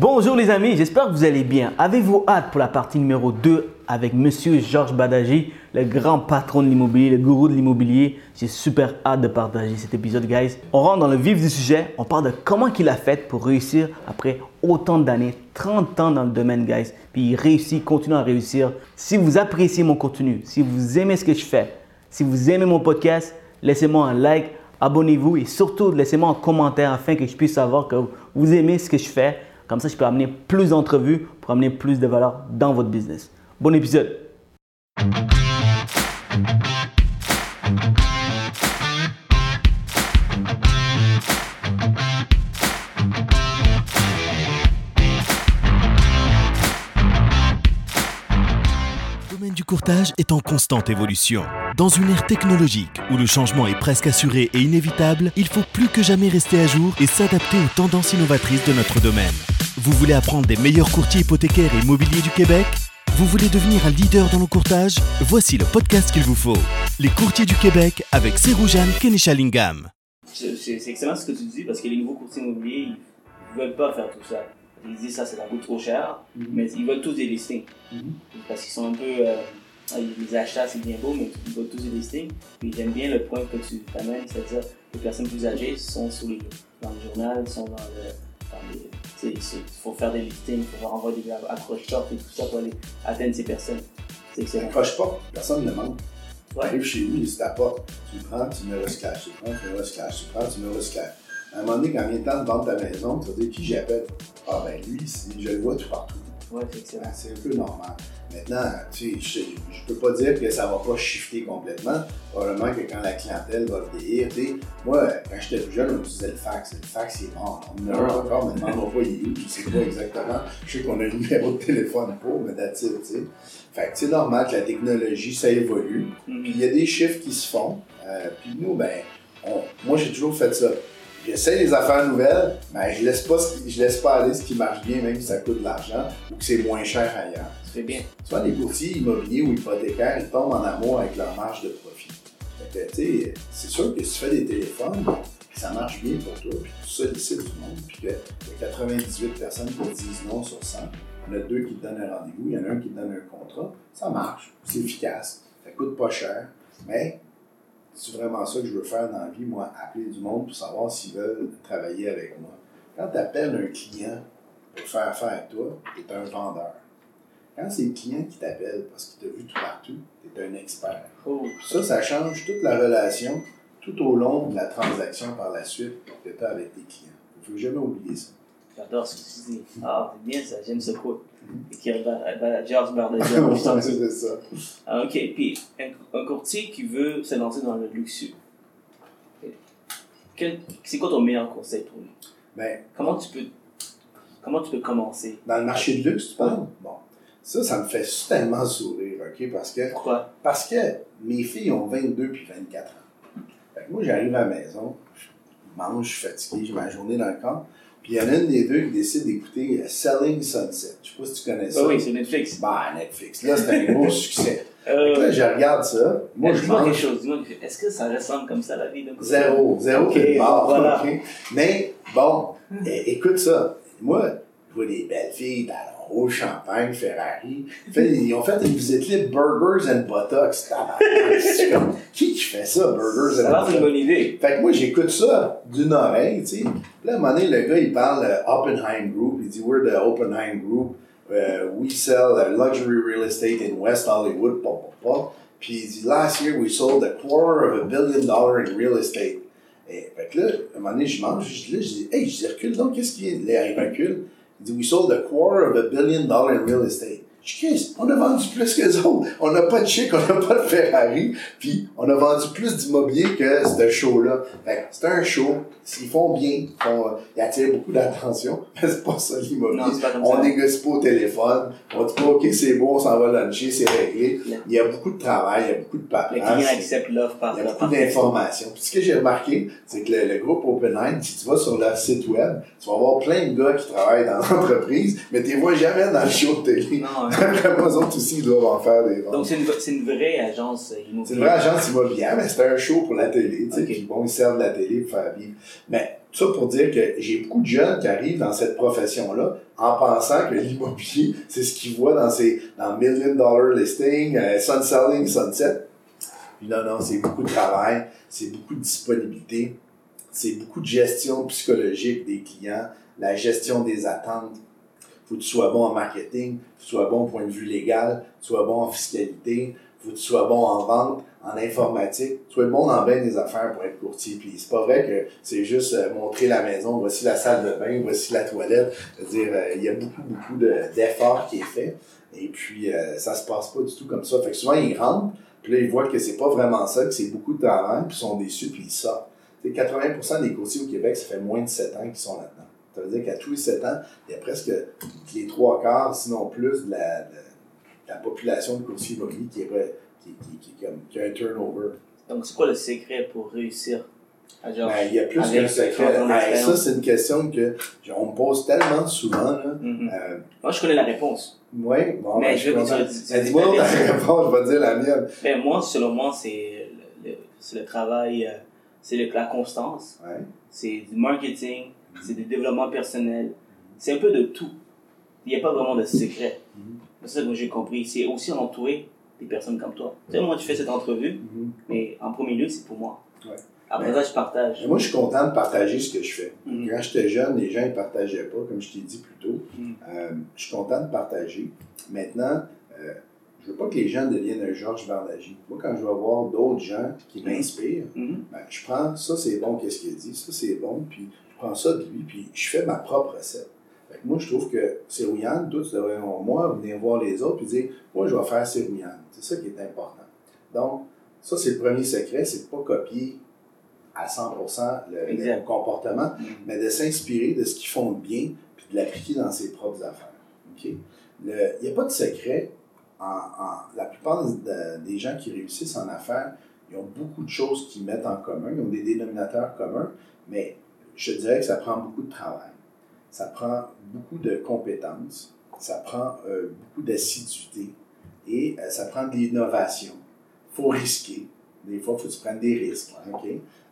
Bonjour les amis, j'espère que vous allez bien. Avez-vous hâte pour la partie numéro 2 avec Monsieur Georges Badaji, le grand patron de l'immobilier, le gourou de l'immobilier? J'ai super hâte de partager cet épisode, guys. On rentre dans le vif du sujet, on parle de comment il a fait pour réussir après autant d'années, 30 ans dans le domaine, guys. Puis il réussit, continue à réussir. Si vous appréciez mon contenu, si vous aimez ce que je fais, si vous aimez mon podcast, laissez-moi un like, abonnez-vous et surtout laissez-moi un commentaire afin que je puisse savoir que vous aimez ce que je fais. Comme ça, je peux amener plus d'entrevues pour amener plus de valeur dans votre business. Bon épisode. Le domaine du courtage est en constante évolution. Dans une ère technologique où le changement est presque assuré et inévitable, il faut plus que jamais rester à jour et s'adapter aux tendances innovatrices de notre domaine. Vous voulez apprendre des meilleurs courtiers hypothécaires et immobiliers du Québec? Vous voulez devenir un leader dans le courtage Voici le podcast qu'il vous faut. Les courtiers du Québec avec Seroujane Kenishalingam. C'est c'est excellent ce que tu dis parce que les nouveaux courtiers immobiliers, ils ne veulent pas faire tout ça. Ils disent ça, ça leur coûte trop cher, mais ils veulent tous des listings. Parce qu'ils sont un peu. euh, ah, les achats, c'est bien beau, mais ils veulent tous des listings. Puis j'aime bien le point que tu amènes, c'est-à-dire que les personnes plus âgées sont sur les, dans le journal, sont dans le. Dans les, il faut faire des listings, il faut envoyer des accroche-shorts et tout ça pour aller atteindre ces personnes. C'est excellent. Accroche pas, personne ne demande. Tu arrives chez lui, il se t'apporte. Tu le prends, tu le recyclage, tu le prends, tu le recyclage, tu le prends, tu le recyclage. À un moment donné, quand il est temps de vendre ta maison, tu vas dire qui j'appelle? Ah ben lui, je le vois tout partout. Ouais, c'est excellent. C'est un peu normal. Maintenant, tu sais, je, je peux pas dire que ça va pas shifter complètement. Probablement que quand la clientèle va vieillir, tu sais, moi, quand j'étais plus jeune, on utilisait le fax. Le fax, il est mort. On en a un encore, mais demande pas il est où, je sais pas exactement. Je sais qu'on a un numéro de téléphone pour, mais that's it, tu sais. Fait que c'est normal que la technologie, ça évolue. Mhm. Puis il y a des chiffres qui se font. Euh, puis nous, ben, on- moi j'ai toujours fait ça. J'essaie les affaires nouvelles, mais je laisse pas je laisse pas aller ce qui marche bien, même si ça coûte de l'argent ou que c'est moins cher ailleurs. Fais bien. Souvent, les courtiers immobiliers ou hypothécaires, ils tombent en amour avec leur marge de profit. Que, c'est sûr que si tu fais des téléphones, que ça marche bien pour toi, puis tu sollicites du monde, puis qu'il y a 98 personnes qui te disent non sur 100, il y en a deux qui te donnent un rendez-vous, il y en a un qui te donne un contrat, ça marche, c'est efficace, ça coûte pas cher, mais c'est vraiment ça que je veux faire dans la vie, moi, appeler du monde pour savoir s'ils veulent travailler avec moi. Quand tu appelles un client pour faire affaire avec toi, tu es un vendeur. Quand c'est le client qui t'appelle parce qu'il t'a vu tout partout, tu es un expert. Oh, Ça, ça change toute la relation tout au long de la transaction par la suite que tu as avec tes clients. Il ne faut jamais oublier ça. J'adore ce que tu dis. Ah, c'est bien ça, j'aime ce quote. Et qui Ba- Ba- George dis. c'est ça. Ah, ok, puis un, un courtier qui veut se lancer dans le luxueux. Ok. Quel- C'est quoi ton meilleur conseil pour lui? Ben, Comment tu peux, comment tu peux commencer? dans le marché de luxe, tu parles? Bon. Ça, ça me fait tellement sourire, OK? Parce que Pourquoi? Parce que mes filles ont 22 puis 24 ans. Fait que moi, j'arrive à la maison, je mange, je suis fatigué, j'ai ma journée dans le corps. Puis il y en a une des deux qui décide d'écouter euh, Selling Sunset. Je sais pas si tu connais ça. Oui, c'est Netflix. Bah, Netflix. Là, c'est un gros succès. Euh, là, je regarde ça. Moi, je dis-moi quelque mange. chose. Dis-moi, est-ce que ça ressemble comme ça la vie courtier? Zéro. Zéro Ok, quelque part. voilà. ok? Mais, bon, é- écoute ça. Moi, je vois des belles filles, talons hauts, champagne, Ferrari. Fait, ils ont fait une visite libre Burgers and c'est comme, qui qui fait ça, Burgers Ça and l'air d'une Buttocks? bonne idée. Fait que moi, j'écoute ça d'une oreille, tu sais. Là, à un moment donné, le gars, il parle euh, Oppenheim Group. Il dit, we're the Oppenheim Group. Uh, we sell uh, luxury real estate in West Hollywood. Puis il dit, last year, we sold a quarter of a billion dollars in real estate. Et fait que là, à un moment donné, je mange, je, là, je dis, hey, je dis, recule donc, qu'est-ce y a? Là, il recule. We sold a quarter of a billion dollars in real estate. On a vendu plus que les autres. On n'a pas de chic, on n'a pas de Ferrari. Puis on a vendu plus d'immobilier que ce show-là. C'est un show. S'ils font bien, ils, ils attirent beaucoup d'attention. Mais c'est pas ça l'immobilier. On négocie pas au téléphone. On dit pas, OK, c'est bon, on s'en va luncher, c'est réglé. Non. Il y a beaucoup de travail, il y a beaucoup de Le paperasse. client accepte l'offre par Il y a beaucoup d'informations. Puis ce que j'ai remarqué, c'est que le, le groupe OpenHeim, si tu vas sur leur site web, tu vas voir plein de gars qui travaillent dans l'entreprise, mais tu les vois jamais dans le show de télé. Non, hein. Aussi, ils doivent en faire des ventes. Donc, c'est une, vraie agence euh, C'est immobilière. une vraie agence immobilière, mais c'est un show pour la télé, tu sais. Puis bon, ils servent la télé pour faire vivre. Mais tout ça pour dire que j'ai beaucoup de jeunes qui arrivent dans cette profession-là en pensant que l'immobilier, c'est ce qu'ils voient dans ces dans million dollar listing, euh, sun selling, sunset. Puis non, non, c'est beaucoup de travail, c'est beaucoup de disponibilité, c'est beaucoup de gestion psychologique des clients, la gestion des attentes. Faut que tu sois bon en marketing, faut que tu sois bon au point de vue légal, que tu sois bon en fiscalité, faut que tu sois bon en vente, en informatique, tu sois bon dans bien des affaires pour être courtier. Puis c'est pas vrai que c'est juste euh, montrer la maison, voici la salle de bain, voici la toilette. C'est-à-dire, euh, il y a beaucoup, beaucoup d'efforts qui est fait. Et puis, euh, ça se passe pas du tout comme ça. Fait que souvent, ils rentrent, puis là, ils voient que c'est pas vraiment ça, que c'est beaucoup de travail, puis ils sont déçus, puis ils sortent. 80% des courtiers au Québec, ça fait moins de 7 ans qu'ils sont là-dedans. Ça veut dire qu'à tous les 7 ans, il y a presque les trois quarts, sinon plus, de la, de la population de courtiers immobiliers qui est qui, qui, qui, a un turnover. Donc, c'est quoi le secret pour réussir à genre, ben, Il y a plus qu'un secret. Ben, ça, c'est une question que on me pose tellement souvent. Là. Mm-hmm. euh, Moi, je connais la réponse. Oui, bon. Mais ben, je vais dire. Dis-moi la réponse, je vais dire la mienne. Ben, moi, selon moi, c'est le, le, travail, euh, c'est la constance, ouais. c'est du marketing. C'est du développement personnel, c'est un peu de tout. Il n'y a pas vraiment de secret. Mm-hmm. C'est ça que j'ai compris. C'est aussi entouré des personnes comme toi. Tu sais, moi, tu fais cette entrevue, mm-hmm. mais en premier lieu, c'est pour moi. Ouais. Après ça, je partage. moi, je suis content de partager ce que je fais. Mm-hmm. Quand j'étais jeune, les gens ne partageaient pas, comme je t'ai dit plus tôt. Euh, je suis content de partager. Maintenant, euh, je veux pas que les gens deviennent un Georges Bardagy. Moi, quand je vais voir d'autres gens qui m'inspirent, ben, je prends ça, c'est bon, qu'est-ce qu'il dit, ça, c'est bon, puis prends ça de lui, puis je fais ma propre recette moi, je trouve que Sérouillane, toi, tu devrais, moi, venir voir les autres et dire, moi, je vais faire Sérouillane. C'est ça qui est important. Donc, ça, c'est le premier secret, c'est de ne pas copier à 100% le, comportement, mm-hmm. mais de s'inspirer de ce qu'ils font de bien puis de l'appliquer dans ses propres affaires. Il n'y a pas de secret. En, la plupart des gens qui réussissent en affaires, ils ont beaucoup de choses qu'ils mettent en commun, ils ont des dénominateurs communs, mais je dirais que ça prend beaucoup de travail ça prend beaucoup de compétences, ça prend euh, beaucoup d'assiduité et euh, ça prend de l'innovation. Il faut risquer. Des fois, il faut que tu prennes des risques.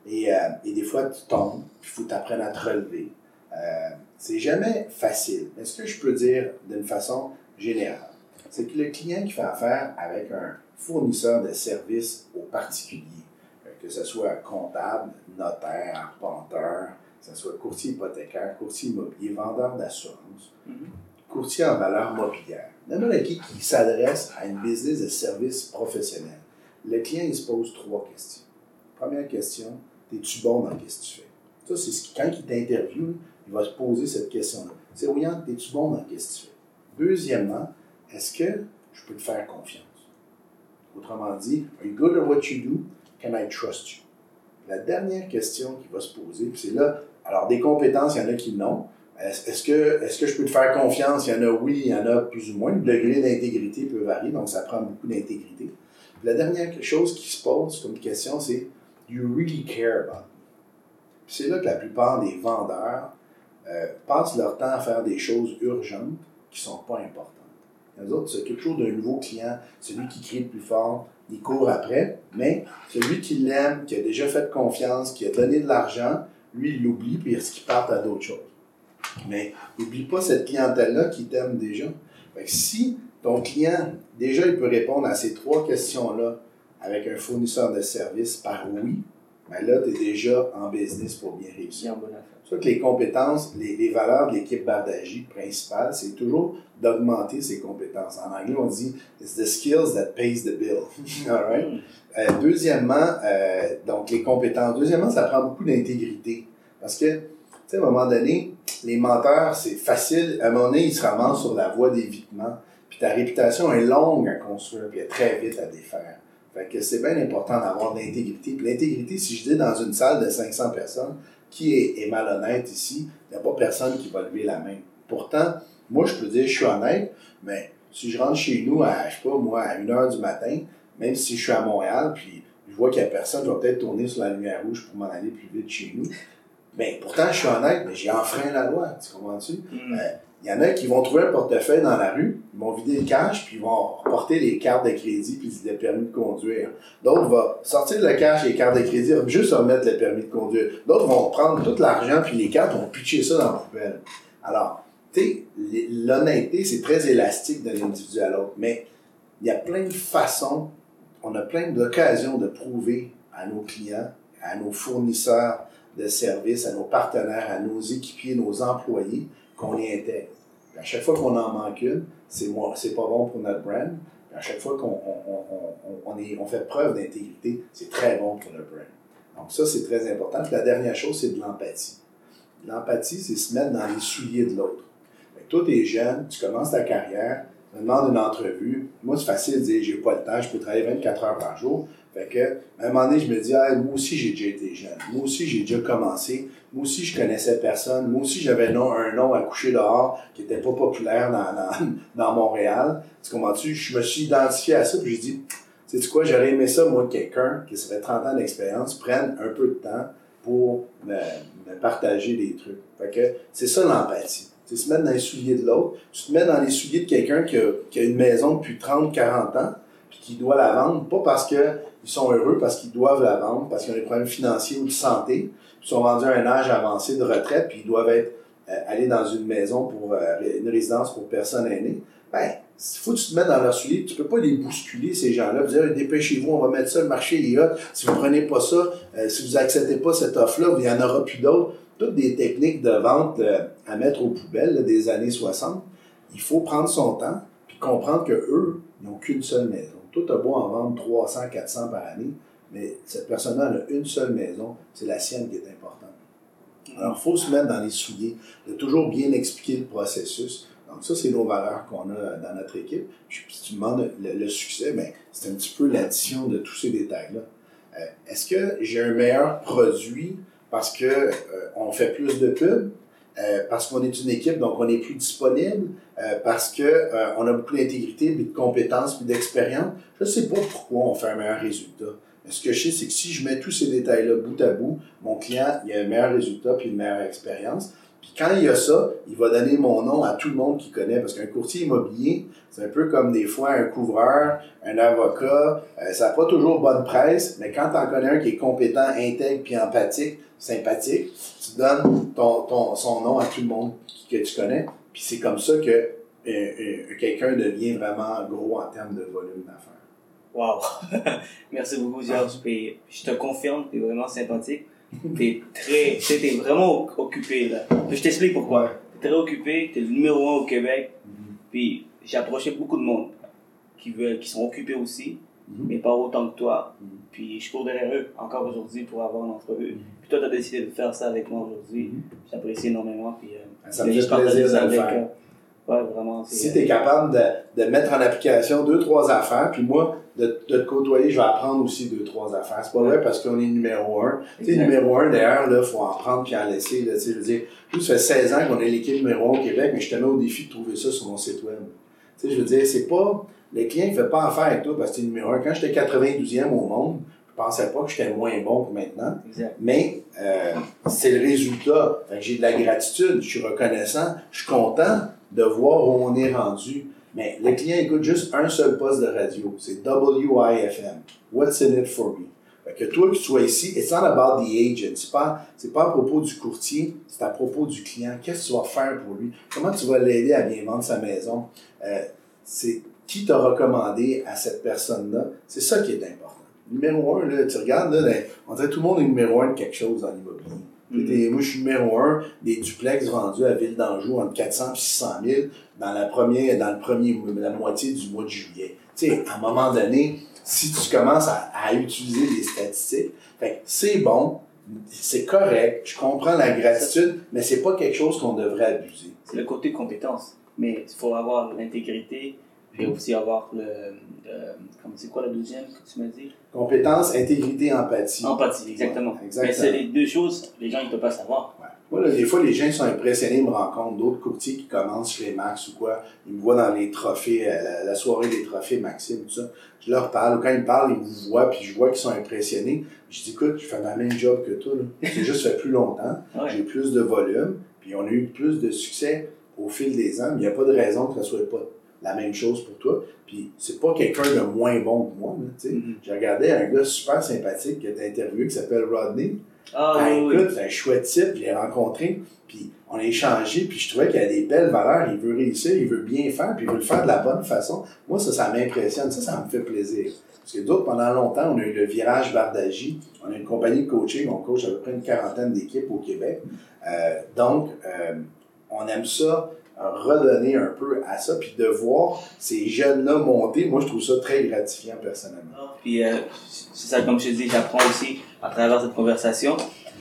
Et, euh, et, des fois, tu tombes, puis il faut t'apprendre à te relever. c'est jamais facile. Mais ce que je peux dire d'une façon générale, c'est que le client qui fait affaire avec un fournisseur de services aux particuliers, que ce soit comptable, notaire, arpenteur, que ce soit courtier hypothécaire, courtier immobilier, vendeur d'assurance, mm-hmm. courtier en valeur mobilière. N'importe qui qui s'adresse à une business de service professionnel, le client il se pose trois questions. Première question, es-tu bon dans ce que tu fais? Ça, c'est ce qui, quand il t'interviewe, il va se poser cette question-là. C'est Oriane, es-tu bon dans ce que tu fais? Deuxièmement, est-ce que je peux te faire confiance? Autrement dit, are you good at what you do? Can I trust you? La dernière question qui va se poser, puis c'est là alors, des compétences, il y en a qui n'ont. Est-ce que, est que je peux te faire confiance? Il y en a oui, il y en a plus ou moins. Le degré d'intégrité peut varier, donc ça prend beaucoup d'intégrité. La dernière chose qui se pose comme question, c'est Do you really care about C'est là que la plupart des vendeurs euh, passent leur temps à faire des choses urgentes qui ne sont pas importantes. Les autres c'est toujours d'un nouveau client, celui qui crie le plus fort, il court après, mais celui qui l'aime, qui a déjà fait confiance, qui a donné de l'argent, lui, il l'oublie, puis est-ce qu'il parte à d'autres choses? Mais n'oublie pas cette clientèle-là qui t'aime déjà. Fait si ton client, déjà, il peut répondre à ces trois questions-là avec un fournisseur de services par oui, mais ben là, tu es déjà en business pour bien réussir. C'est ça que les compétences, les, valeurs de l'équipe Bardagie principale, c'est toujours d'augmenter ses compétences. En anglais, on dit It's the skills that pays the bill. All right? Mm. Euh, deuxièmement, euh, donc les compétences. Deuxièmement, ça prend beaucoup d'intégrité. Parce que, tu sais, à un moment donné, les menteurs, c'est facile. À un moment donné, ils se ramassent sur la voie d'évitement. Puis ta réputation est longue à construire, puis est très vite à défaire. Fait que c'est bien important d'avoir de l'intégrité. Puis l'intégrité, si je dis dans une salle de 500 personnes, qui est, est malhonnête ici, il n'y a pas personne qui va lever la main. Pourtant, moi, je peux dire, je suis honnête, mais si je rentre chez nous à, je sais pas, moi, à 1 h du matin, même si je suis à Montréal, puis je vois qu'il n'y a personne, je vais peut-être tourner sur la lumière rouge pour m'en aller plus vite chez nous. Mais pourtant, je suis honnête, mais j'ai enfreint la loi, tu comprends-tu? Il mm. Il y en a qui vont trouver un portefeuille dans la rue, ils vont vider le cash, puis ils vont porter les cartes de crédit puis les permis de conduire. D'autres vont sortir le cash et les cartes de crédit, juste remettre le permis de conduire. D'autres vont prendre tout l'argent puis les cartes, vont pitcher ça dans la poubelle. Alors, tu sais, l'honnêteté, c'est très élastique d'un individu à l'autre, mais il y a plein de façons, on a plein d'occasions de prouver à nos clients, à nos fournisseurs de services, à nos partenaires, à nos équipiers, nos employés, qu'on est intègre. À chaque fois qu'on en manque une, c'est pas bon pour notre brand. à chaque fois qu'on on, on, on, fait preuve d'intégrité, c'est très bon pour le brand. Donc ça, c'est très important. Puis la dernière chose, c'est de l'empathie. L'empathie, c'est se mettre dans les souliers de l'autre. Toi, tu es jeune, tu commences ta carrière, me demandes une entrevue. Moi, c'est facile de dire, j'ai pas le temps, je peux travailler 24 heures par jour. Fait que, à un moment donné, je me dis, moi aussi, j'ai déjà été jeune. Moi aussi, j'ai déjà commencé. Moi aussi, je connaissais personne. Moi aussi, j'avais un nom à coucher dehors qui était pas populaire dans, dans, Montréal. Tu comprends-tu? Je me suis identifié à ça, puis j'ai dit, tu sais quoi, j'aurais aimé ça, moi, quelqu'un qui ça fait 30 ans d'expérience prenne un peu de temps pour me, partager des trucs. Fait que c'est ça l'empathie. C'est se mettre dans les souliers de l'autre. Tu te mets dans les souliers de quelqu'un qui a, une maison depuis 30, 40 ans, puis qui doit la vendre, pas parce que ils sont heureux parce qu'ils doivent la vendre, parce qu'ils ont des problèmes financiers ou de santé, ils sont rendus à un âge avancé de retraite, puis ils doivent être, euh, aller dans une maison pour euh, une résidence pour personnes aînées. Ben, il faut que tu te mettes dans leur soulier, tu peux pas les bousculer, ces gens-là, vous dire, dépêchez-vous, on va mettre ça, le marché est hot, si vous prenez pas ça, euh, si vous acceptez pas cette offre-là, il y en aura plus d'autres. Toutes des techniques de vente à mettre aux poubelles des années 60. Il faut prendre son temps, puis comprendre que eux, n'ont qu'une seule maison. Tout a beau en vendre 300, 400 par année, mais cette personne-là a une seule maison, c'est la sienne qui est importante. Alors, il faut se mettre dans les souliers, de toujours bien expliquer le processus. Donc, ça, c'est nos valeurs qu'on a dans notre équipe. Puis, si tu demandes le, succès, ben, c'est un petit peu l'addition de tous ces détails-là. Euh, est-ce que j'ai un meilleur produit parce qu'on euh, on fait plus de pubs? Euh, parce qu'on est une équipe, donc on est plus disponible, euh, parce que on a beaucoup d'intégrité, de compétences, puis d'expérience. Je ne sais pas pourquoi on fait un meilleur résultat. Mais ce que je sais, c'est que si je mets tous ces détails-là bout à bout, mon client, il a un meilleur résultat puis une meilleure expérience. Puis quand il y a ça, il va donner mon nom à tout le monde qui connaît. Parce qu'un courtier immobilier, c'est un peu comme des fois un couvreur, un avocat. ça n'a pas toujours bonne presse, mais quand tu en connais un qui est compétent, intègre puis empathique, sympathique, tu donnes ton, ton, son nom à tout le monde que tu connais, puis c'est comme ça que euh, euh, quelqu'un devient vraiment gros en termes de volume d'affaires. Wow! Merci beaucoup, Georges. Puis je te confirme, tu es vraiment sympathique. Tu es très, t'es vraiment occupé, là. je t'explique pourquoi. Tu es très occupé, tu es le numéro un au Québec. Mm-hmm. Puis j'ai approché beaucoup de monde qui veulent, qui sont occupés aussi. Mhm. mais pas autant que toi. Mhm. Puis je cours derrière eux encore aujourd'hui pour avoir une entrevue. Puis toi, tu as décidé de faire ça avec moi aujourd'hui. J'apprécie énormément. Puis, euh, ça me fait plaisir de le faire. Ouais, vraiment, si tu es capable de, de, mettre en application deux, trois affaires, puis moi, de, de, te côtoyer, je vais apprendre aussi deux, trois affaires. C'est pas vrai parce qu'on est numéro un. Tu sais, numéro un, d'ailleurs, il faut en prendre puis en laisser. Là, je veux dire, nous, ça fait 16 ans qu'on est l'équipe numéro un au Québec, mais je te mets au défi de trouver ça sur mon site web. Tu sais, je veux dire, c'est pas le client ne fait pas affaire avec toi parce que tu es numéro un. Quand j'étais 92e au monde, je pensais pas que j'étais moins bon que maintenant. Mais euh, c'est le résultat. j'ai de la gratitude, je suis reconnaissant, je suis content de voir où on est rendu. Mais le client écoute juste un seul poste de radio. C'est WIFM. What's in it for me? Que toi, que tu sois ici, it's not about the agent. C'est pas, c'est pas à propos du courtier, c'est à propos du client. Qu'est-ce que tu vas faire pour lui? Comment tu vas l'aider à bien vendre sa maison? Euh, c'est qui t'a recommandé à cette personne-là? C'est ça qui est important. Numéro un, là, tu regardes, là, on dirait tout le monde est numéro un de quelque chose dans l'immobilier. Moi, je suis numéro un des duplex vendus à Ville d'Anjou entre 400 et 600 000 dans la première, dans le premier, la moitié du mois de juillet. Tu sais, à un moment donné, si tu commences à, à utiliser des statistiques, c'est bon, c'est correct, je comprends la gratitude, mais c'est pas quelque chose qu'on devrait abuser. C'est le côté compétence. Mais il faut avoir l'intégrité, puis aussi avoir le. Euh, c'est quoi le deuxième que tu m'as dit? Compétence, intégrité, empathie. Empathie, exactement. exactement. Mais c'est les deux choses, les gens ne peuvent pas savoir. Ouais. Moi, des fois, les gens sont impressionnés, ils me rencontrent d'autres courtiers qui commencent chez Max ou quoi. Ils me voient dans les trophées, euh, la, soirée des trophées Maxime, tout ça. Je leur parle. Quand ils me parlent, ils me voient, puis je vois qu'ils sont impressionnés. Je dis, écoute, je fais ma même job que toi. J'ai juste fait plus longtemps. J'ai plus de volume, puis on a eu plus de succès au fil des ans, mais il n'y a pas de raison que ça soit pas la même chose pour toi. Puis c'est pas quelqu'un de moins bon que moi. là, tu sais. Mhm. J'ai regardé un gars super sympathique qui a été interviewé qui s'appelle Rodney. Ah, Ah, oui, écoute, c'est un chouette type, je l'ai rencontré, puis on a échangé, puis je trouvais qu'il a des belles valeurs, il veut réussir, il veut bien faire, puis il veut le faire de la bonne façon. Moi, ça, ça m'impressionne, ça, ça me fait plaisir. Parce que d'autres, pendant longtemps, on a eu le virage Bardagie, on a une compagnie de coaching, on coach à peu près une quarantaine d'équipes au Québec. Euh, donc, euh, on aime ça, redonner un peu à ça, puis de voir ces jeunes-là monter, moi, je trouve ça très gratifiant personnellement. Puis euh, c'est ça, comme je te dis, j'apprends aussi à travers cette conversation.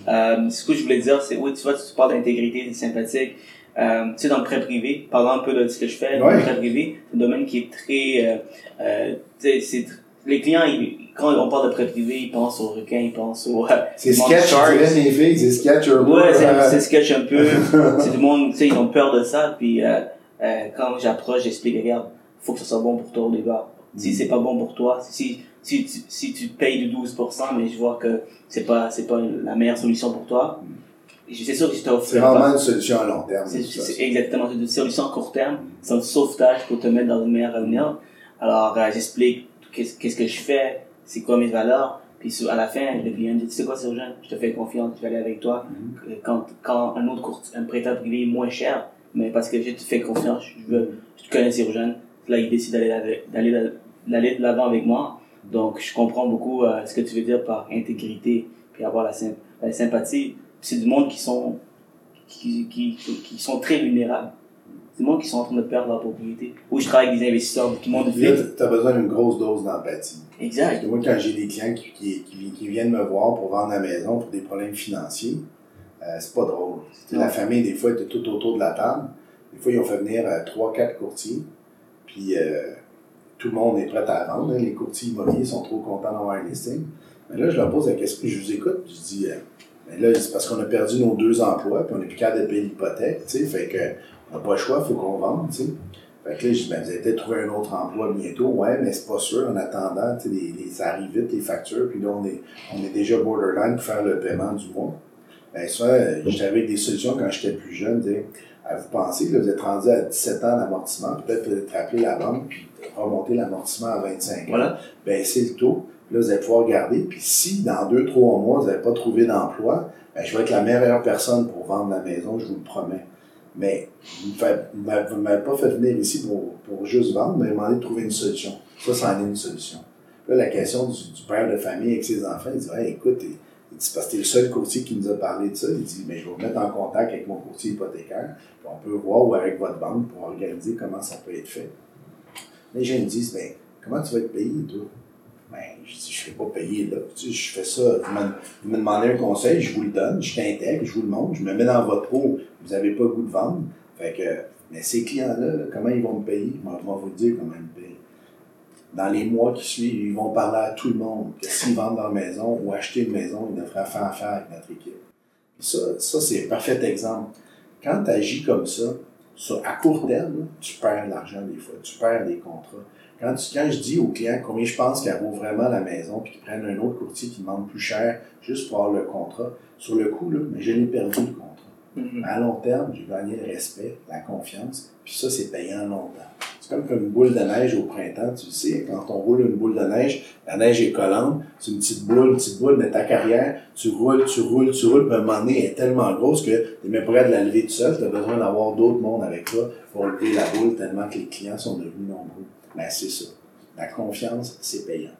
Euh, ce que je voulais dire, c'est oui, tu vois, tu parles d'intégrité, c'est sympathique. Euh, tu sais, dans le prêt privé, parlant un peu de ce que je fais, dans Ouais. le prêt privé, c'est un domaine qui est très... Euh, euh, tu sais, les clients, ils- quand on parle de prêt privé, ils pensent aux requins, ils pensent aux... euh, C'est sketch, dirais mes filles, c'est sketch un peu. Ouais, c'est euh, c'est sketch un peu. c'est tout le monde, tu sais, ils ont peur de ça. Puis euh, euh, quand j'approche, j'explique, regarde, faut que ça soit bon pour toi au départ. Si Mm. c'est pas bon pour toi, si si tu si tu payes du 12%, mais je vois que c'est pas c'est pas la meilleure solution pour toi, c'est sûr que je C'est t'offre vraiment une solution à long terme. c'est c'est exactement c'est une solution à court terme, c'est un sauvetage pour te mettre dans le meilleur avenir. Alors euh, j'explique qu'est-ce que je fais, c'est quoi mes valeurs? Puis sur- à la fin, le client dit, tu sais quoi, Sergent, je te fais confiance, je vais aller avec toi Mhm. euh, quand, quand un autre courtier, un prêteur privé est moins cher, mais parce que je te fais confiance, je veux, je te connais Cyrogène, là il décide d'aller de l'avant avec moi. Donc je comprends beaucoup euh, ce que tu veux dire par intégrité, puis avoir la, sym- la sympathie. C'est du monde qui sont qui, qui, qui sont très vulnérables. C'est du monde qui sont en train de perdre leur propriété. Ou je travaille avec des investisseurs, tout le monde Là, vit. tu as besoin d'une grosse dose d'empathie. Parce Exact. que moi, quand j'ai des clients qui, qui, qui, qui viennent me voir pour vendre la maison pour des problèmes financiers, euh, c'est pas drôle. La famille, des fois, était tout autour de la table. Des fois, ils ont fait venir euh, trois, quatre courtiers. Puis euh, tout le monde est prêt à vendre. hein. Les courtiers immobiliers sont trop contents d'avoir un listing. Mais là, je leur pose la question, je vous écoute, puis je dis, euh, mais là, c'est parce qu'on a perdu nos deux emplois, puis on n'est plus capable de payer l'hypothèque, tu sais, fait que on n'a pas le choix, il faut qu'on vende, tu sais. Fait que là, je dis, ben, vous allez peut-être trouver un autre emploi bientôt. Ouais, mais c'est pas sûr. En attendant, tu sais, les, les- ça arrive vite, les factures. Puis là, on est, on est déjà borderline pour faire le paiement du mois. Ben, ça, euh, j'étais avec des solutions quand j'étais plus jeune. tu sais. À vous pensez, là, vous êtes rendu à 17 ans d'amortissement. Peut-être vous êtes rappelé la banque, puis remonter l'amortissement à 25 ans. Voilà. Baisser le taux. Puis là, vous allez pouvoir garder. Puis si, dans deux, trois mois, vous n'avez pas trouvé d'emploi, ben, je vais être la meilleure personne pour vendre la maison, je vous le promets. Mais vous ne m'avez pas fait venir ici pour, pour juste vendre, m'avez demandé de trouver une solution. Ça, c'en est une solution. Là, la question du, père de famille avec ses enfants, il dit hey, écoute, il, dit, parce que t'es le seul courtier qui nous a parlé de ça. Il dit mais je vais vous mettre en contact avec mon courtier hypothécaire, puis on peut voir ou avec votre banque pour organiser comment ça peut être fait. Les gens me disent ben, comment tu vas être payé, toi? Ben, je dis, je ne fais pas payer là. Tu je fais ça. Vous me, vous me demandez un conseil, je vous le donne, je t'intègre, je vous le montre, je me mets dans votre eau, vous n'avez pas le goût de vendre. Fait que, mais ces clients-là, là, comment ils vont me payer? Moi, je vais vous dire comment ils me payent. Dans les mois qui suivent, ils vont parler à tout le monde que s'ils vendent leur maison ou acheter une maison, ils devraient faire affaire avec notre équipe. Ça, ça c'est un parfait exemple. Quand tu agis comme ça, à court terme, tu perds de l'argent des fois, tu perds des contrats. Quand, tu, quand je dis aux clients combien je pense qu'elle vaut vraiment la maison, puis qu'ils prennent un autre courtier qui demande plus cher juste pour avoir le contrat, sur le coup, là, mais je l'ai perdu le contrat. Mhm. À long terme, j'ai gagné le respect, la confiance, puis ça, c'est payant longtemps. C'est comme comme une boule de neige au printemps, tu le sais, quand on roule une boule de neige, la neige est collante, c'est une petite boule, une petite boule, mais ta carrière, tu roules, tu roules, tu roules, puis à un moment donné, elle est tellement grosse que tu même prêt de la lever tout seul, tu as besoin d'avoir d'autres mondes avec toi pour lever la boule tellement que les clients sont devenus nombreux. Ben, c'est ça. La confiance, c'est payant.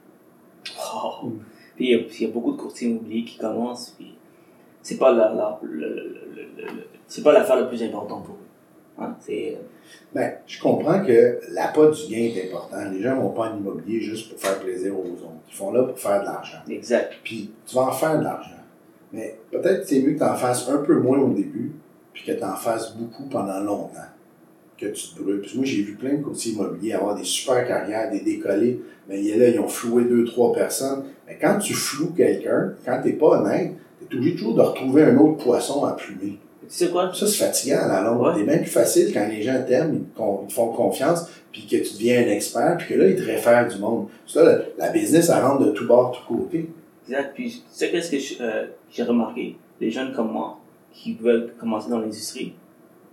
Oh. Puis il y, a- y beaucoup de courtiers immobiliers qui commencent, puis c'est pas la, la, c'est pas l'affaire la plus importante pour eux. Hein? C'est, Ben, je comprends que l'appât du gain est important. Les gens vont pas en immobilier juste pour faire plaisir aux autres. Ils font là pour faire de l'argent. exact. Puis tu vas en faire de l'argent. Mais peut-être que c'est mieux que tu en fasses un peu moins au début, puis que tu en fasses beaucoup pendant longtemps. Que tu te brûles. Que moi, j'ai vu plein de courtiers immobiliers avoir des super carrières, des décollés. Mais il y a là, ils ont floué deux, trois personnes. Mais quand tu floues quelqu'un, quand tu n'es pas honnête, tu es obligé toujours de retrouver un autre poisson à plumer. Tu sais quoi? Ça, c'est fatigant à la longue. Ouais. C'est même plus facile quand les gens t'aiment, ils, te font confiance, puis que tu deviens un expert, puis que là, ils te réfèrent du monde. Ça, la, la business, elle rentre de tout bord, tout côté. Exact. Puis, tu sais qu'est-ce que euh, j'ai remarqué? Les jeunes comme moi, qui veulent commencer dans l'industrie,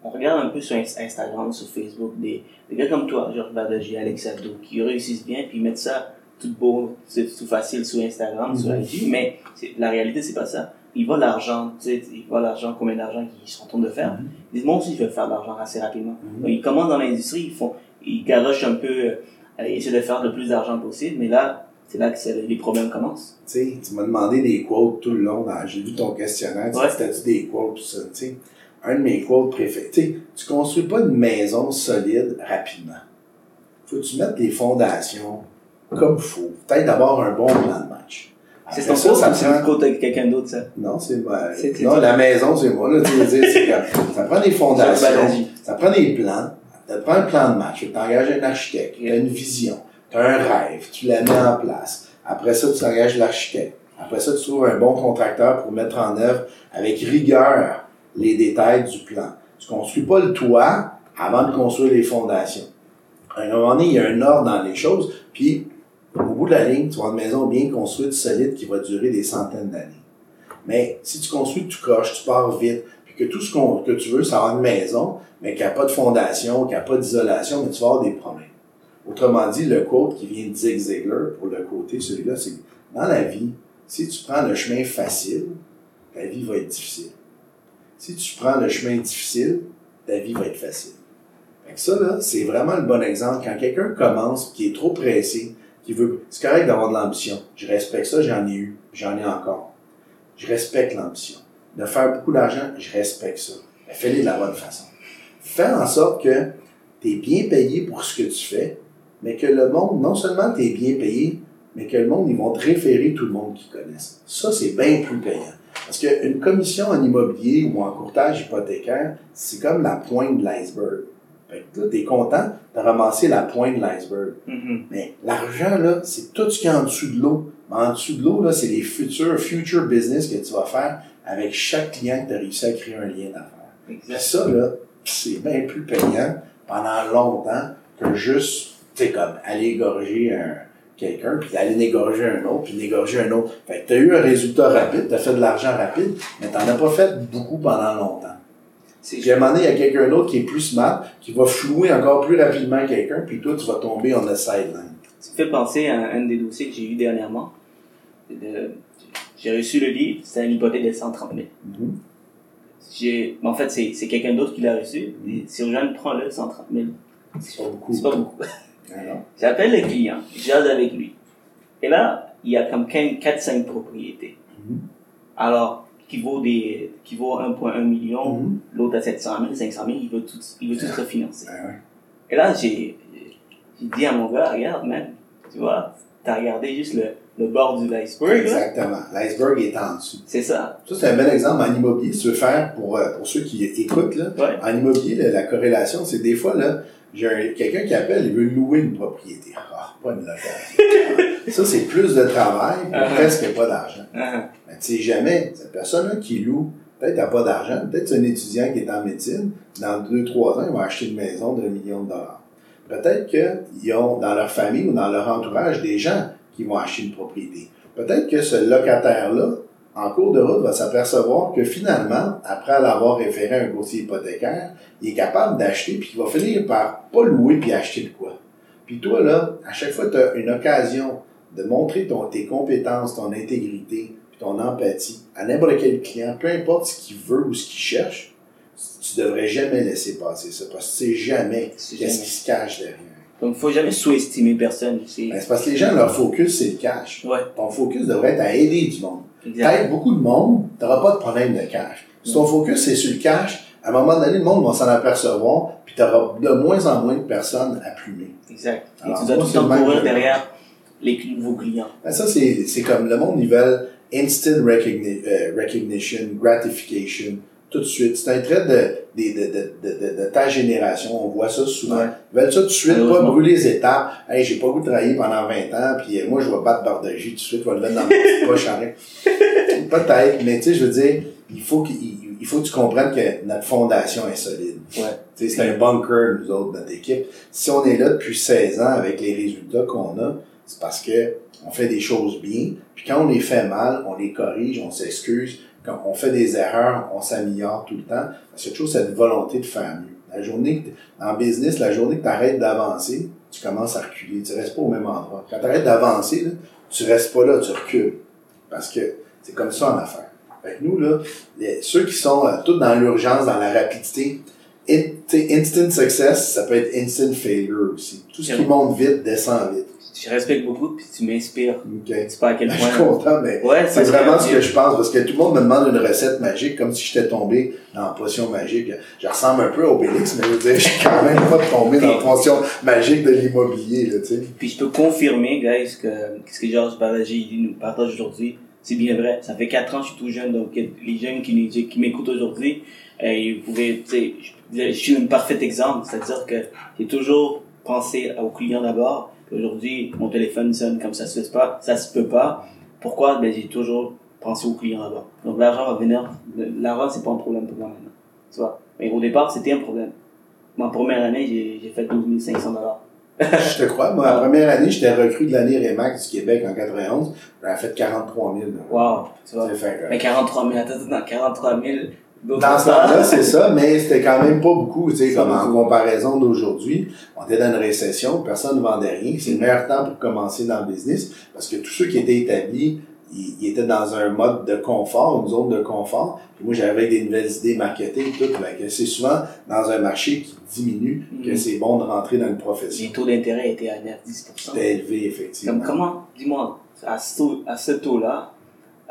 on regarde un peu sur Inst- Instagram, sur Facebook, des, des gars comme toi, genre Badaji, Alex Abdo, qui réussissent bien, puis ils mettent ça tout beau, c'est tout facile sur Instagram, sur Mhm. IG, mais la réalité, c'est pas ça. Ils voient l'argent, tu sais, ils voient l'argent, combien d'argent qu'ils sont en train de faire. Mhm. Ils disent, moi aussi, je veux faire de l'argent assez rapidement. Mhm. Donc, ils commencent dans l'industrie, ils font, ils garochent un peu, euh, ils essaient de faire le plus d'argent possible, mais là, c'est là que les problèmes commencent. Tu sais, tu m'as demandé des quotes tout le long. J'ai vu ton questionnaire. Tu Ouais. t'as-tu des quotes, tout ça. Tu sais, un de mes quotes préférés. Tu tu construis pas une maison solide rapidement. Faut que tu mettes les fondations comme il faut. Peut-être d'avoir un bon plan de match. C'est ton ça, ça ou c'est prend- coach avec quelqu'un d'autre, ça? Non, c'est moi. Non, la maison, c'est moi. Là, tu veux dire, c'est comme- ça prend des fondations, Balaji. ça prend des plans. Ça prend un plan de match. Tu engages un architecte, tu as une vision, tu as un rêve, tu la mets en place. Après ça, tu engages l'architecte. Après ça, tu trouves un bon contracteur pour mettre en œuvre avec rigueur les détails du plan. Tu construis pas le toit avant de construire les fondations. À un moment donné, il y a un ordre dans les choses, puis au bout de la ligne, tu vas une maison bien construite, solide, qui va durer des centaines d'années. Mais si tu construis tout croche, tu pars vite, puis que tout ce que tu veux, c'est avoir une maison, mais qui n'a pas de fondation, qui n'a pas d'isolation, mais tu vas avoir des problèmes. Autrement dit, le quote qui vient de Zig Ziglar, pour le côté, celui-là, c'est dans la vie, si tu prends le chemin facile, ta vie va être difficile. Si tu prends le chemin difficile, ta vie va être facile. Fait que ça, là, c'est vraiment le bon exemple. Quand quelqu'un commence, qui est trop pressé, qui veut, c'est correct d'avoir de l'ambition. Je respecte ça, j'en ai eu, j'en ai encore. Je respecte l'ambition. De faire beaucoup d'argent, je respecte ça. Fais-le de la bonne façon. Fais en sorte que tu es bien payé pour ce que tu fais, mais que le monde, non seulement tu es bien payé, mais que le monde, ils vont te référer tout le monde qu'ils connaissent. Ça, c'est bien plus payant. Parce qu'une commission en immobilier ou en courtage hypothécaire, c'est comme la pointe de l'iceberg. Fait que là, t'es content de ramasser la pointe de l'iceberg. Mhm. Mais l'argent, là, c'est tout ce qui est en dessous de l'eau. Mais en dessous de l'eau, là, c'est les futurs, future business que tu vas faire avec chaque client que tu as réussi à créer un lien d'affaires. Exact. ça, là, c'est bien plus payant pendant longtemps que juste, tu sais, comme aller égorger un, quelqu'un, puis aller négorger un autre, puis négorger un autre. Fait que tu as eu un résultat rapide, tu as fait de l'argent rapide, mais tu n'en as pas fait beaucoup pendant longtemps. C'est Puis à un moment donné, il y a quelqu'un d'autre qui est plus smart, qui va flouer encore plus rapidement quelqu'un, puis toi, tu vas tomber on the sideline. Ça me fait penser à un des dossiers que j'ai eu dernièrement. De- J'ai reçu le livre, c'était une hypothèque de 130 000. Mhm. J'ai, mais en fait, c'est, c'est quelqu'un d'autre qui l'a reçu. Et Si Jeanne prend le 130 000, C'est pas beaucoup. c'est pas beaucoup. J'appelle le client, je jase avec lui. Et là, il y a comme 4-5 propriétés. Mhm. Alors, qui vaut des, qui vaut 1,1 million, Mhm. l'autre à 700 000, 500 000, il veut tout, il veut tout refinancer. Ah ouais. Et là, j'ai, dit à mon gars, regarde, man, tu vois, t'as regardé juste le, le bord du iceberg. Exactement. L'iceberg est en dessous. C'est ça. Ça, c'est un bel exemple en immobilier. Si tu veux faire, pour, euh, pour ceux qui écoutent, là, Ouais. en immobilier, la corrélation, c'est des fois, là, j'ai un- quelqu'un qui appelle, il veut louer une propriété. Ah, pas une location. ça, c'est plus de travail pour Uh-huh. presque pas d'argent. Ah, Mais tu sais jamais, cette personne-là qui loue, peut-être n'a pas d'argent, peut-être c'est un étudiant qui est en médecine, dans deux, trois ans, il va acheter une maison d'un million de dollars. Peut-être qu'ils ont dans leur famille ou dans leur entourage des gens qui vont acheter une propriété. Peut-être que ce locataire-là, en cours de route, va s'apercevoir que finalement, après l'avoir référé à un courtier hypothécaire, il est capable d'acheter puis qu'il va finir par pas louer puis acheter de quoi. Puis toi, là, à chaque fois que tu as une occasion de montrer ton, tes compétences, ton intégrité, puis ton empathie à n'importe quel client, peu importe ce qu'il veut ou ce qu'il cherche, tu devrais jamais laisser passer ça parce que tu sais jamais qu'est-ce qui se cache derrière. Donc, faut jamais sous-estimer personne. C'est, Ben, c'est parce que les gens, leur focus, c'est le cash. ouais, Ton focus devrait être à aider du monde. T'aides beaucoup de monde, t'auras pas de problème de cash. Si ton focus c'est sur le cash, à un moment donné, le monde va s'en apercevoir, puis t'auras de moins en moins de personnes à plumer. Exact. Et Alors, tu dois moi, tout le temps courir que- derrière les nouveaux clients. Ben, ça, c'est, c'est comme le monde, ils veulent instant recogni- euh, recognition, gratification, tout de suite. C'est un trait de, de, de, de, de, de ta génération. On voit ça souvent. Ouais. Ils veulent ça tout de suite, pas brûler les étapes. Hey, j'ai pas voulu travailler pendant 20 ans, puis euh, moi, je vais battre Bardagie tout de suite, je vais le mettre dans ma poche en rien. Peut-être, mais tu sais, je veux dire, il faut, qu'il, il faut que tu comprennes que notre fondation est solide. Ouais. C'est un bunker, nous autres, notre équipe. Si on est là depuis 16 ans avec les résultats qu'on a, c'est parce que on fait des choses bien. Puis quand on les fait mal, on les corrige, on s'excuse, quand on fait des erreurs, on s'améliore tout le temps. Parce qu'il y a toujours cette volonté de faire mieux. La journée, que en business, la journée que tu arrêtes d'avancer, tu commences à reculer. Tu restes pas au même endroit. Quand tu arrêtes d'avancer, tu restes pas là, tu recules. Parce que c'est comme ça en affaires. Fait que nous, là, les- ceux qui sont euh, tous dans l'urgence, dans la rapidité, in- instant success, ça peut être instant failure aussi. Tout ce qui monte vite descend vite. Je respecte beaucoup, puis tu m'inspires. Tu sais pas à quel Ben, je suis point. content, mais Ouais, c'est vraiment ce que je pense, parce que tout le monde me demande une recette magique, comme si j'étais tombé dans la potion magique. Je ressemble un peu à Obélix, mais je veux dire, je suis quand même pas tombé dans la potion magique de l'immobilier, là, tu sais. Puis je peux confirmer, guys, que ce que Georges Balaji il nous partage aujourd'hui, c'est bien vrai. Ça fait quatre ans que je suis tout jeune, donc les jeunes qui, m'écoutent aujourd'hui, euh, tu sais, je, suis un parfait exemple, c'est-à-dire que j'ai toujours pensé aux clients d'abord. Aujourd'hui, mon téléphone sonne comme ça se fait pas, ça se peut pas. Pourquoi? Ben, j'ai toujours pensé aux clients d'abord. Donc l'argent va venir, l'argent c'est pas un problème pour moi maintenant. Tu vois? Mais au départ, c'était un problème. Ma première année, j'ai, j'ai fait 12 500 dollars. Je te crois, moi, la première année, j'étais recrue de l'année Remax du Québec en 91. J'avais fait 43 000. Wow, tu vois. Fait que- Mais 43 000, attends, attends, 43 000. d'autres Dans ce temps. temps-là, c'est ça, mais c'était quand même pas beaucoup, tu sais, comme en comparaison d'aujourd'hui. On était dans une récession, personne ne vendait rien. C'est le meilleur temps pour commencer dans le business, parce que tous ceux qui étaient établis, ils étaient dans un mode de confort, une zone de confort. Puis moi, j'avais des nouvelles idées marketing, tout. Fait que c'est souvent dans un marché qui diminue que Mhm. c'est bon de rentrer dans une profession. Les taux d'intérêt étaient à 9, 10 C'était élevé, effectivement. Comme comment, dis-moi, à ce, taux, à ce taux-là,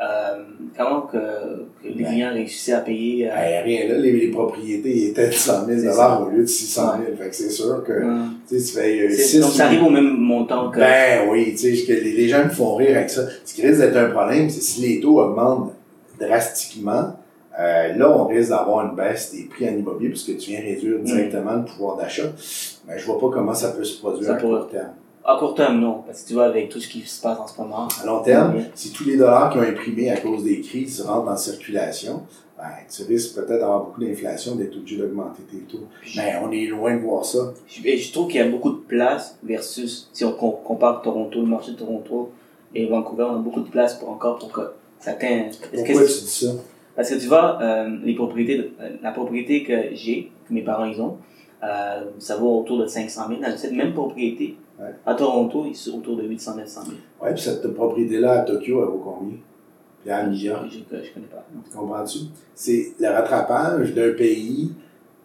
euh, comment que, que les clients réussissaient à payer euh, Ben, rien là, les, les propriétés étaient de 100 000 C'est ça. au lieu de 600 000. Fait que c'est sûr que, euh, tu sais, tu fais euh, c'est- six Donc ça arrive au même montant que... Ben oui, tu sais, les, les gens me font rire avec ça. Ce qui risque d'être un problème, c'est si les taux augmentent drastiquement, euh, là, on risque d'avoir une baisse des prix en immobilier puisque tu viens réduire directement le pouvoir d'achat. Mais je vois pas comment ça peut se produire Ça à court terme. À court terme, non. Parce que tu vois, avec tout ce qui se passe en ce moment... À long terme, Oui. si tous les dollars qui ont imprimé à cause des crises rentrent en circulation, ben, tu risques peut-être d'avoir beaucoup d'inflation, d'être obligé d'augmenter tes taux. Mais on est loin de voir ça. Je, je trouve qu'il y a beaucoup de place versus, si on com- compare Toronto, le marché de Toronto et Vancouver, on a beaucoup de place pour encore pour que certains... que Pourquoi tu dis ça? Parce que tu vois, euh, les propriétés, euh, la propriété que j'ai, que mes parents ils ont, euh, ça vaut autour de 500 000. Dans cette même propriété, Ouais. à Toronto, ils sont autour de 800 900 000. Ouais, puis cette propriété-là à Tokyo, elle vaut combien? Puis à New York? Je, je connais pas. non. Comprends-tu? C'est le rattrapage d'un pays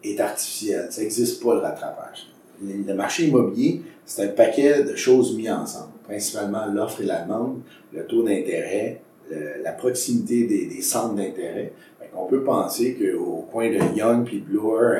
est artificiel. Ça n'existe pas le rattrapage. Le, le marché immobilier, c'est un paquet de choses mises ensemble. Principalement l'offre et la demande, le taux d'intérêt, le- la proximité des, des centres d'intérêt. On peut penser qu'au coin de Young puis Bloor,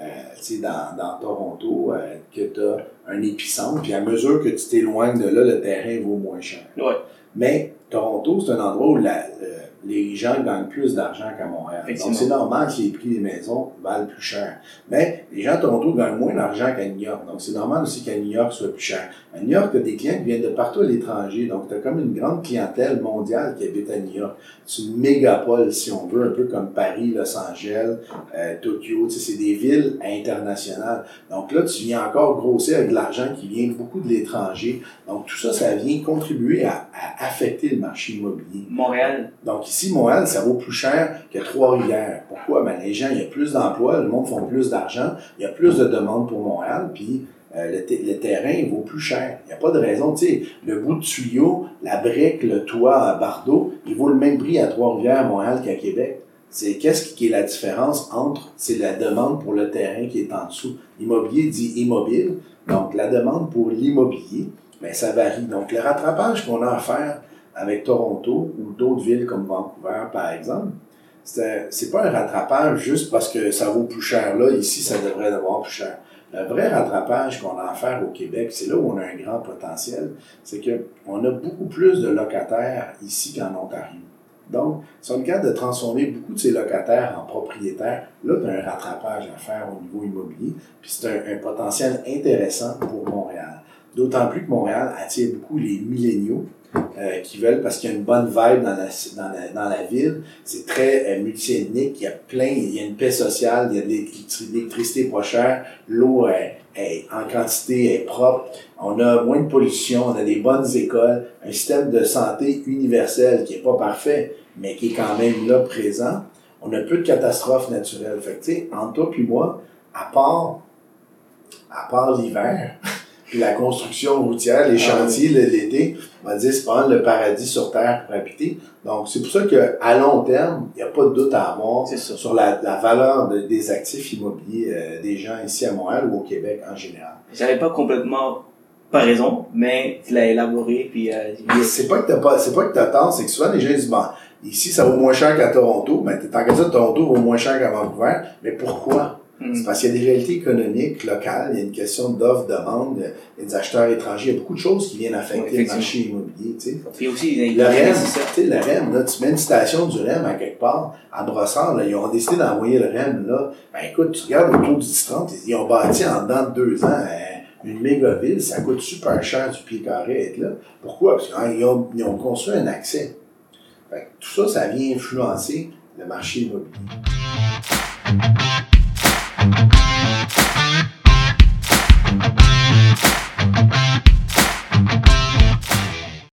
euh, dans, dans Toronto, euh, que tu as un épicentre, puis à mesure que tu t'éloignes de là, le terrain vaut moins cher. Ouais. Mais Toronto, c'est un endroit où la- euh, les gens gagnent plus d'argent qu'à Montréal. Donc, c'est normal que les prix des maisons valent plus cher. Mais les gens à Toronto gagnent moins d'argent qu'à New York. Donc, c'est normal aussi qu'à New York soit plus cher. À New York, tu as des clients qui viennent de partout à l'étranger. Donc, tu as comme une grande clientèle mondiale qui habite à New York. C'est une mégapole, si on veut, un peu comme Paris, Los Angeles, euh, Tokyo. Tu sais, c'est des villes internationales. Donc là, tu viens encore grossir avec de l'argent qui vient beaucoup de l'étranger. Donc, tout ça, ça vient contribuer à, à affecter le marché immobilier. Montréal, Donc ici, Montréal, ça vaut plus cher que Trois-Rivières. Pourquoi? Ben, les gens, il y a plus d'emplois, le monde font plus d'argent, il y a plus de demandes pour Montréal, puis euh, le, te- le terrain, il vaut plus cher. Il n'y a pas de raison. Tu sais, le bout de tuyau, la brique, le toit à Bardeau, il vaut le même prix à Trois-Rivières, Montréal qu'à Québec. C'est qu'est-ce qui est la différence entre, c'est la demande pour le terrain qui est en dessous? Immobilier dit immobile. Donc, la demande pour l'immobilier, ben, ça varie. Donc, le rattrapage qu'on a à faire avec Toronto ou d'autres villes comme Vancouver, par exemple, c'est pas un rattrapage juste parce que ça vaut plus cher là, ici, ça devrait avoir plus cher. Le vrai rattrapage qu'on a à faire au Québec, c'est là où on a un grand potentiel, c'est que on a beaucoup plus de locataires ici qu'en Ontario. Donc, si on est capable de transformer beaucoup de ces locataires en propriétaires, là, tu as un rattrapage à faire au niveau immobilier, puis c'est un, un potentiel intéressant pour Montréal. D'autant plus que Montréal attire beaucoup les milléniaux, euh, qui veulent, parce qu'il y a une bonne vibe dans la, dans la, dans la ville. C'est très euh, multiethnique. Il y a plein, il y a une paix sociale, il y a de l'électricité pas chère, l'eau est, en quantité est propre. On a moins de pollution, on a des bonnes écoles, un système de santé universel qui est pas parfait, mais qui est quand même là présent. On a peu de catastrophes naturelles. Fait que, entre toi puis moi, à part, à part l'hiver, puis la construction routière, les Ah chantiers l'été, on va dire c'est pas le paradis sur terre pour habiter. Donc c'est pour ça que à long terme, il n'y a pas de doute à avoir sur la, la valeur de- des actifs immobiliers euh, des gens ici à Montréal ou au Québec en général. J'avais pas complètement pas raison, mais tu l'as élaboré, puis euh, C'est pas que t'as pas, c'est pas que t'as tort, c'est que souvent les gens disent bon, ici ça vaut moins cher qu'à Toronto, mais tant que ça, Toronto vaut moins cher qu'à Vancouver, mais pourquoi? Hmm. C'est parce qu'il y a des réalités économiques locales, il y a une question d'offre-demande, il y a des acheteurs étrangers, il y a beaucoup de choses qui viennent affecter le marché immobilier, tu sais. Puis aussi, il y Le a REM, nécessaire. tu sais, le REM, là, tu mets une station du REM à quelque part, à Brossard, là, ils ont décidé d'envoyer le REM, là. Ben, écoute, tu regardes autour du 30, ils ont bâti en dedans de deux ans euh, une méga ville, ça coûte super cher du pied carré être là. Pourquoi? Parce qu'ils ont, ils ont construit un accès. Fait que tout ça, ça vient influencer le marché immobilier.